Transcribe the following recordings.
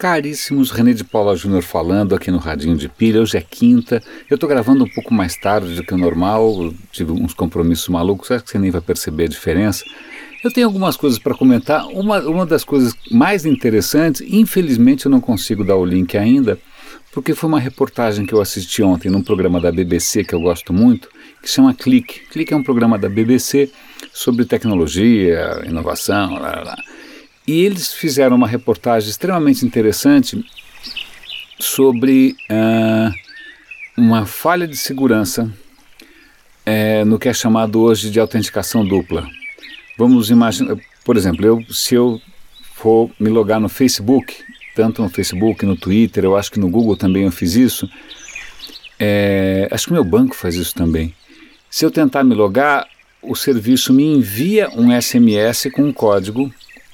Caríssimos, René de Paula Júnior falando aqui no Radinho de Pilha. Hoje é quinta. Eu estou gravando um pouco mais tarde do que o normal. tive uns compromissos malucos, acho que você nem vai perceber a diferença. Eu tenho algumas coisas para comentar. Uma, uma das coisas mais interessantes, infelizmente eu não consigo dar o link ainda, porque foi uma reportagem que eu assisti ontem num programa da BBC que eu gosto muito, que chama Clique. Clique é um programa da BBC sobre tecnologia, inovação, lá, lá. E eles fizeram uma reportagem extremamente interessante sobre uh, uma falha de segurança é, no que é chamado hoje de autenticação dupla. Vamos imaginar, por exemplo, eu, se eu for me logar no Facebook, tanto no Facebook, no Twitter, eu acho que no Google também eu fiz isso, é, acho que o meu banco faz isso também. Se eu tentar me logar, o serviço me envia um SMS com um código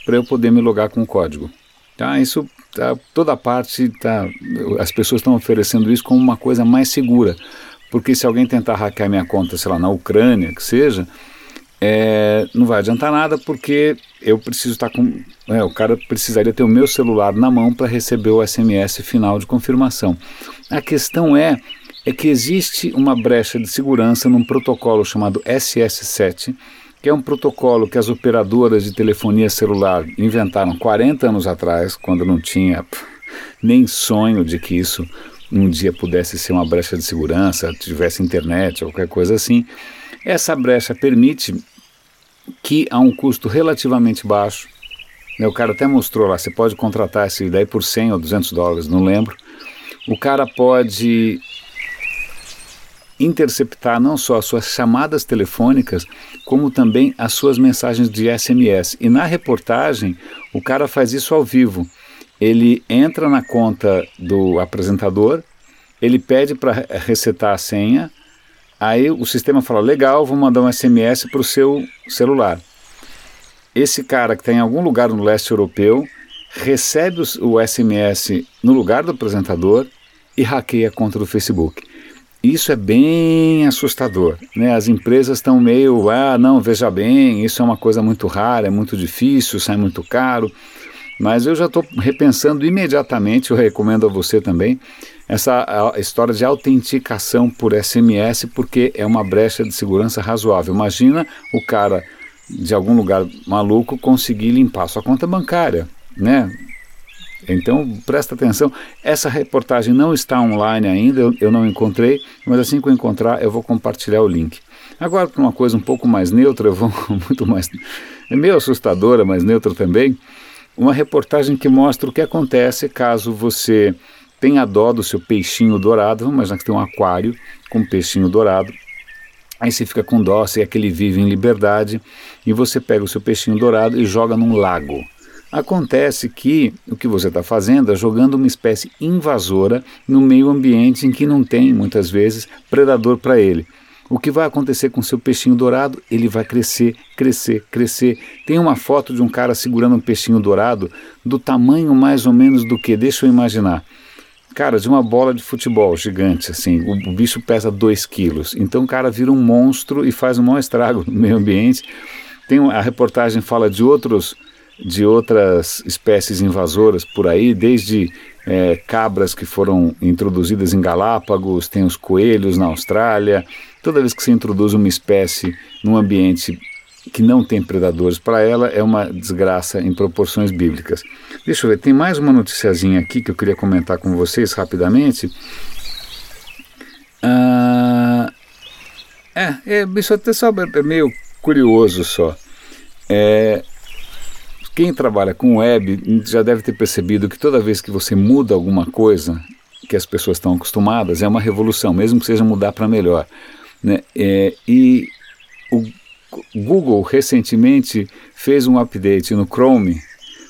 para eu poder me logar com o código. Tá? Isso tá, toda parte tá, as pessoas estão oferecendo isso como uma coisa mais segura, porque se alguém tentar hackear minha conta, sei lá, na Ucrânia, que seja, é, não vai adiantar nada porque eu preciso estar tá com. É, o cara precisaria ter o meu celular na mão para receber o SMS final de confirmação. A questão é, é que existe uma brecha de segurança num protocolo chamado SS7 que é um protocolo que as operadoras de telefonia celular inventaram 40 anos atrás, quando não tinha nem sonho de que isso um dia pudesse ser uma brecha de segurança, tivesse internet ou qualquer coisa assim. Essa brecha permite que a um custo relativamente baixo, né, o cara até mostrou lá, você pode contratar esse daí por 100 ou 200 dólares, não lembro, o cara pode interceptar não só as suas chamadas telefônicas, como também as suas mensagens de SMS. E na reportagem, o cara faz isso ao vivo. Ele entra na conta do apresentador, ele pede para resetar a senha, aí o sistema fala: legal, vou mandar um SMS para o seu celular. Esse cara que está em algum lugar no leste europeu recebe o SMS no lugar do apresentador e hackeia a conta do Facebook. Isso é bem assustador. Né? As empresas estão meio, ah, não, veja bem, isso é uma coisa muito rara, é muito difícil, sai muito caro. Mas eu já estou repensando imediatamente, eu recomendo a você também, essa história de autenticação por SMS, porque é uma brecha de segurança razoável. Imagina o cara de algum lugar maluco conseguir limpar sua conta bancária, né? Então presta atenção. Essa reportagem não está online ainda, eu, eu não encontrei, mas assim que eu encontrar eu vou compartilhar o link. Agora para uma coisa um pouco mais neutra, eu vou muito mais é meio assustadora, mas neutra também. Uma reportagem que mostra o que acontece caso você tenha dó do seu peixinho dourado. Vamos imaginar que tem um aquário com um peixinho dourado. Aí você fica com dó, você é que ele vive em liberdade e você pega o seu peixinho dourado e joga num lago. Acontece que o que você está fazendo é jogando uma espécie invasora no meio ambiente em que não tem, muitas vezes, predador para ele. O que vai acontecer com seu peixinho dourado? Ele vai crescer, crescer, crescer. Tem uma foto de um cara segurando um peixinho dourado do tamanho mais ou menos do que? Deixa eu imaginar. Cara, de uma bola de futebol gigante, assim. O, o bicho pesa 2 quilos. Então o cara vira um monstro e faz um mau estrago no meio ambiente. Tem, a reportagem fala de outros de outras espécies invasoras por aí, desde é, cabras que foram introduzidas em Galápagos, tem os coelhos na Austrália. Toda vez que se introduz uma espécie num ambiente que não tem predadores para ela, é uma desgraça em proporções bíblicas. Deixa eu ver, tem mais uma noticiazinha aqui que eu queria comentar com vocês rapidamente. Ah, é, é, isso até só é meio curioso só. É, quem trabalha com web já deve ter percebido que toda vez que você muda alguma coisa que as pessoas estão acostumadas, é uma revolução, mesmo que seja mudar para melhor. Né? É, e o Google recentemente fez um update no Chrome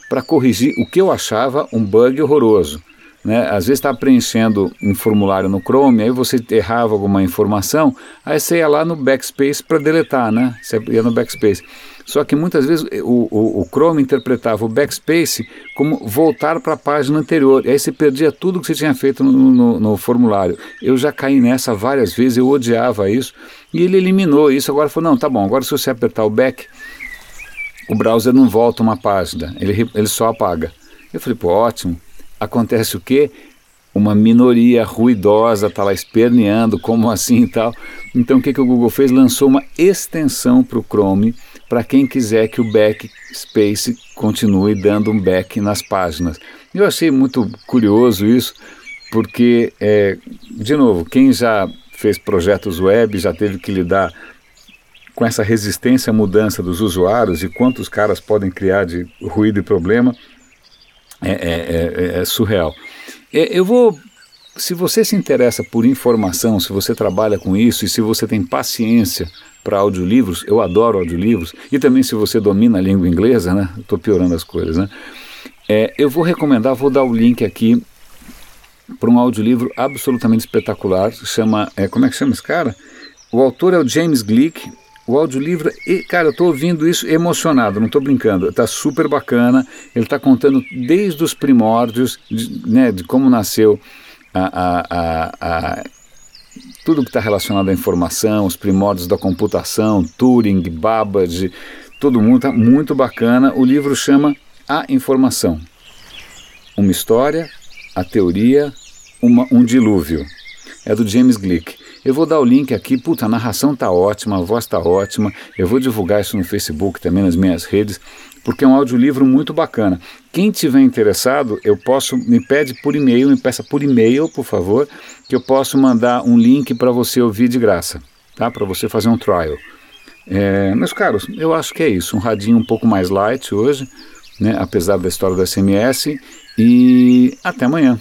para corrigir o que eu achava um bug horroroso. Né? Às vezes está preenchendo um formulário no Chrome, aí você errava alguma informação, aí você ia lá no backspace para deletar, né? Você ia no backspace. Só que muitas vezes o, o, o Chrome interpretava o backspace como voltar para a página anterior, e aí você perdia tudo que você tinha feito no, no, no formulário. Eu já caí nessa várias vezes, eu odiava isso, e ele eliminou isso. Agora falou: não, tá bom, agora se você apertar o back, o browser não volta uma página, ele, ele só apaga. Eu falei: pô, ótimo. acontece o quê? Uma minoria ruidosa está lá esperneando, como assim e tal. Então o que, que o Google fez? Lançou uma extensão para o Chrome para quem quiser que o backspace continue dando um back nas páginas. Eu achei muito curioso isso, porque, é, de novo, quem já fez projetos web já teve que lidar com essa resistência à mudança dos usuários e quantos caras podem criar de ruído e problema, é, é, é, é surreal. É, eu vou se você se interessa por informação, se você trabalha com isso e se você tem paciência para audiolivros, eu adoro audiolivros, e também se você domina a língua inglesa, né? Estou piorando as coisas, né? É, eu vou recomendar, vou dar o link aqui para um audiolivro absolutamente espetacular, chama, é, como é que chama esse cara? O autor é o James Glick, o audiolivro, e, cara, eu estou ouvindo isso emocionado, não estou brincando, está super bacana, ele está contando desde os primórdios, de, né, de como nasceu a, a, a, tudo que está relacionado à informação, os primórdios da computação, Turing, Babbage, todo mundo está muito bacana. O livro chama A Informação. Uma história, a teoria, uma, um dilúvio. É do James Glick. Eu vou dar o link aqui, puta, a narração tá ótima, a voz tá ótima. Eu vou divulgar isso no Facebook também, nas minhas redes, porque é um audiolivro muito bacana. Quem tiver interessado, eu posso, me pede por e-mail, me peça por e-mail, por favor, que eu posso mandar um link para você ouvir de graça, tá? Para você fazer um trial. É, meus caros, eu acho que é isso. Um radinho um pouco mais light hoje, né? apesar da história do SMS. E até amanhã.